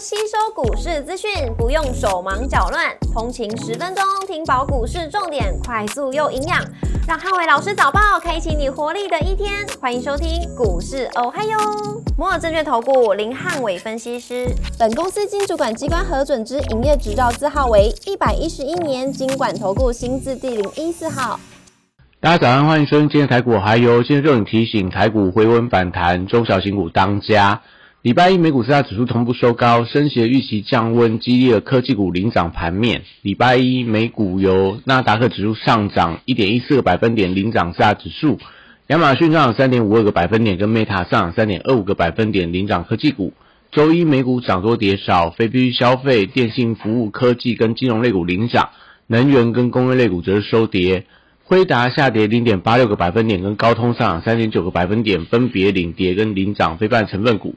吸收股市资讯，不用手忙脚乱，通勤十分钟听饱股市重点，快速又营养，让汉伟老师早报开启你活力的一天。欢迎收听股市哦嗨哟，摩尔证券投顾林汉伟分析师，本公司经主管机关核准之营业执照字号为一百一十一年经管投顾新字第零一四号。大家早上，欢迎收听今天台股，还有今天重点提醒，台股回温反弹，中小型股当家。礼拜一美股四大指数同步收高，升息预期降温，激励了科技股领涨盘面。礼拜一美股由纳达克指数上涨一点一四个百分点领涨四大指数，亚马逊上涨三点五二个百分点，跟 Meta 上涨三点二五个百分点领涨科技股。周一美股涨多跌少，非必需消费、电信服务、科技跟金融类股领涨，能源跟工业类股则是收跌。辉达下跌零点八六个百分点，跟高通上涨三点九个百分点，分别领跌跟领涨非半成分股。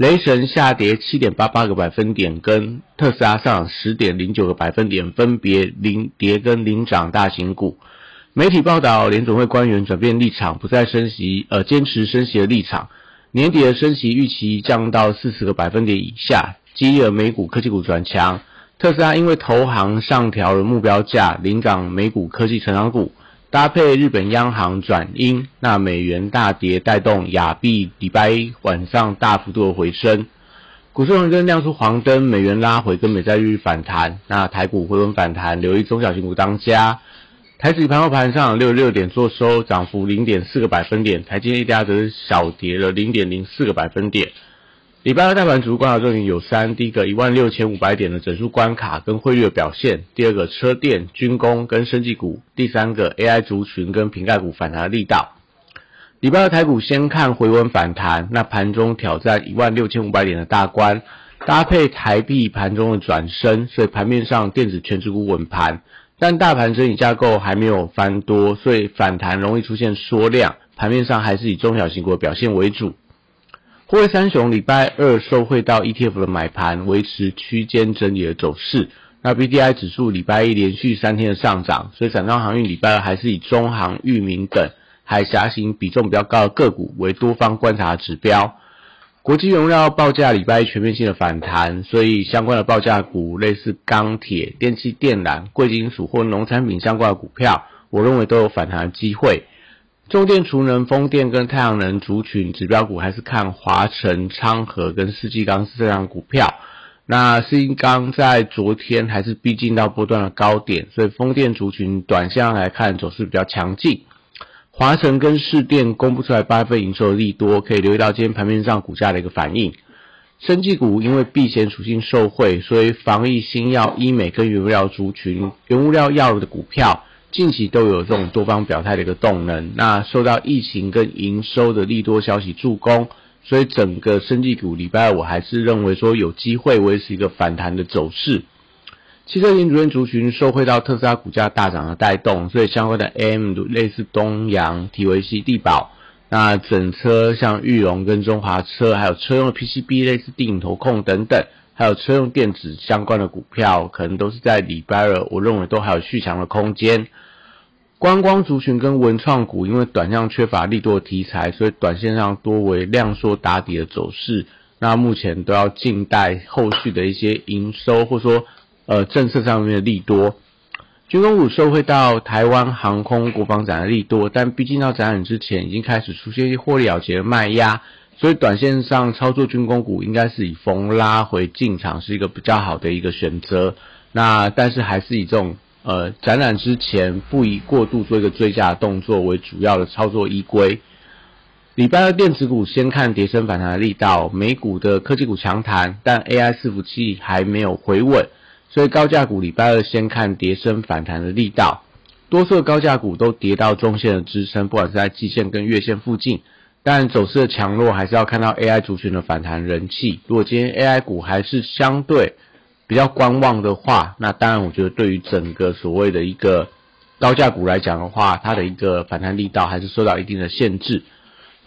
雷神下跌七点八八个百分点，跟特斯拉上涨十点零九个百分点，分别领跌跟领涨大型股。媒体报道，联总会官员转变立场，不再升息，呃，坚持升息的立场。年底的升息预期降到四十个百分点以下，激励了美股科技股转强。特斯拉因为投行上调了目标价，领涨美股科技成长股。搭配日本央行转鹰，那美元大跌带动亚币礼拜一晚上大幅度的回升，股市红灯亮出黄灯，美元拉回跟美债日反弹，那台股回稳反弹，留意中小型股当家。台指盘后盘上六六点做收，涨幅零点四个百分点，台积电则是小跌了零点零四个百分点。礼拜二大盘主观察重点有三：第一个一万六千五百点的整数关卡跟汇率的表现；第二个车电、军工跟生技股；第三个 AI 族群跟瓶盖股反弹的力道。礼拜二台股先看回稳反弹，那盘中挑战一万六千五百点的大关，搭配台币盘中的转升，所以盘面上电子全指股稳盘，但大盘整体架构还没有翻多，所以反弹容易出现缩量，盘面上还是以中小型股表现为主。沪深三雄礼拜二受惠到 ETF 的买盘，维持区间整理的走势。那 BDI 指数礼拜一连续三天的上涨，所以散装航运礼拜二还是以中航、裕民等海峡型比重比较高的个股为多方观察指标。国际原料报价礼拜一全面性的反弹，所以相关的报价股，类似钢铁、电气电缆、贵金属或农产品相关的股票，我认为都有反弹的机会。重电、储能、风电跟太阳能族群指标股，还是看华晨、昌河跟世纪钢这样股票。那世纪钢在昨天还是逼近到波段的高点，所以风电族群短线上来看走势比较强劲。华晨跟市电公布出来八月份营收的利多，可以留意到今天盘面上股价的一个反应。生技股因为避险属性受惠，所以防疫新药、医美跟原物料族群、原物料药的股票。近期都有这种多方表态的一个动能，那受到疫情跟营收的利多消息助攻，所以整个生技股礼拜二我还是认为说有机会维持一个反弹的走势。汽车零组件族群受惠到特斯拉股价大涨的带动，所以相关的 AM 类似东阳、体维西、地宝，那整车像裕隆跟中华车，还有车用的 PCB 类似定投控等等，还有车用电子相关的股票，可能都是在礼拜二，我认为都还有续强的空间。观光族群跟文创股，因为短项缺乏利多的题材，所以短线上多为量缩打底的走势。那目前都要静待后续的一些营收，或者说呃政策上面的利多。军工股受惠到台湾航空国防展的利多，但毕竟到展览之前已经开始出现一些获利了结的卖压，所以短线上操作军工股应该是以逢拉回进场是一个比较好的一个选择。那但是还是以这种。呃，展览之前不宜过度做一个追加动作为主要的操作依归。礼拜二电子股先看跌升反弹的力道，美股的科技股强弹，但 AI 伺服器还没有回稳，所以高价股礼拜二先看跌升反弹的力道。多数高价股都跌到中线的支撑，不管是在季线跟月线附近，但走势的强弱还是要看到 AI 族群的反弹人气。如果今天 AI 股还是相对。比较观望的话，那当然，我觉得对于整个所谓的一个高价股来讲的话，它的一个反弹力道还是受到一定的限制。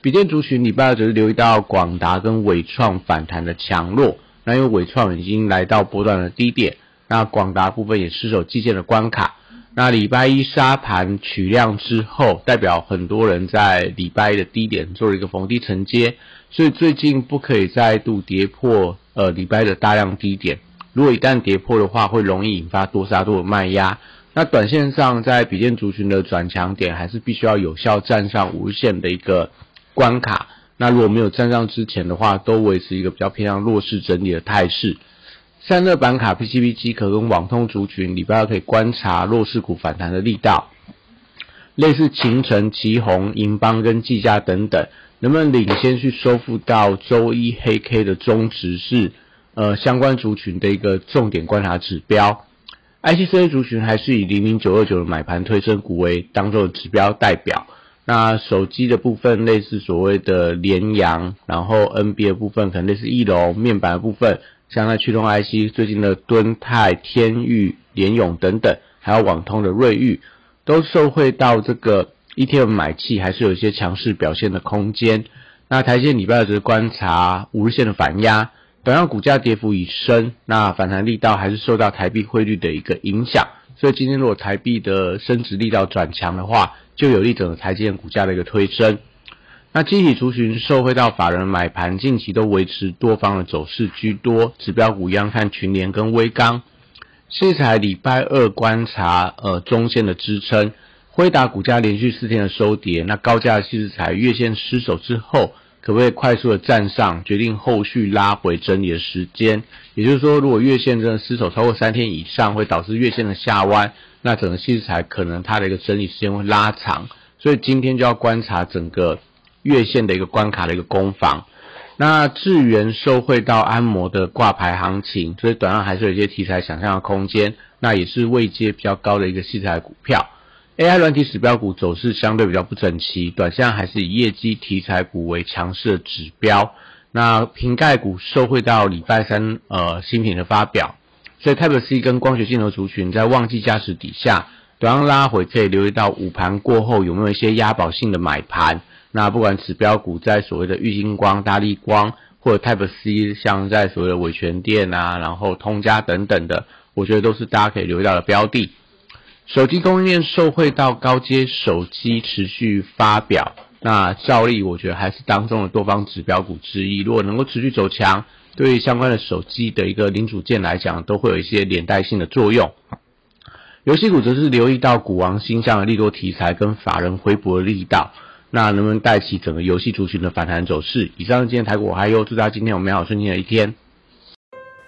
比电族群礼拜二只是留意到广达跟伟创反弹的强弱，那因为伟创已经来到波段的低点，那广达部分也失守季线的关卡。那礼拜一沙盘取量之后，代表很多人在礼拜一的低点做了一个逢低承接，所以最近不可以再度跌破。呃礼拜的大量低点，如果一旦跌破的话，会容易引发多杀多的卖压。那短线上在比肩族群的转强点，还是必须要有效站上无限的一个关卡。那如果没有站上之前的话，都维持一个比较偏向弱势整理的态势。散热板卡、PCB 机壳跟网通族群，礼拜二可以观察弱势股反弹的力道。类似秦城、旗宏、银邦跟技嘉等等，能不能领先去收复到周一黑 K 的中值是呃相关族群的一个重点观察指标。ICC 族群还是以零零九二九的买盘推升股为当做指标代表。那手机的部分类似所谓的联阳，然后 NB 的部分可能类似翼龙，面板的部分像那驱动 IC 最近的敦泰、天域、联咏等等，还有网通的瑞昱。都受惠到这个 ETF 买气，还是有一些强势表现的空间。那台积电礼拜二则是观察五日线的反压，同样股价跌幅已深，那反弹力道还是受到台币汇率的一个影响。所以今天如果台币的升值力道转强的话，就有利整个台积股价的一个推升。那集体族群受惠到法人买盘，近期都维持多方的走势居多，指标股一样看群联跟微钢。西材礼拜二观察呃中线的支撑，辉达股价连续四天的收跌，那高价西材月线失守之后，可不可以快速的站上，决定后续拉回整理的时间？也就是说，如果月线真的失守超过三天以上，会导致月线的下弯，那整个西材可能它的一个整理时间会拉长，所以今天就要观察整个月线的一个关卡的一个攻防。那智源受惠到安摩的挂牌行情，所以短上还是有一些题材想象的空间。那也是位阶比较高的一个细材股票。AI 软体指标股走势相对比较不整齐，短线还是以业绩题材股为强势的指标。那瓶盖股受惠到礼拜三呃新品的发表，所以 Type C 跟光学镜头族群在旺季加持底下，短上拉回可以留意到午盘过后有没有一些押宝性的买盘。那不管指标股在所谓的玉金光、大力光，或者 Type C，像在所谓的伟全电啊，然后通家等等的，我觉得都是大家可以留意到的标的。手机供应链受惠到高阶手机持续发表，那照例我觉得还是当中的多方指标股之一。如果能够持续走强，对于相关的手机的一个零组件来讲，都会有一些连带性的作用。游戏股则是留意到股王星象的利多题材跟法人回补的力道。那能不能带起整个游戏族群的反弹走势？以上是今天台股，还有祝大家今天有美好顺心的一天。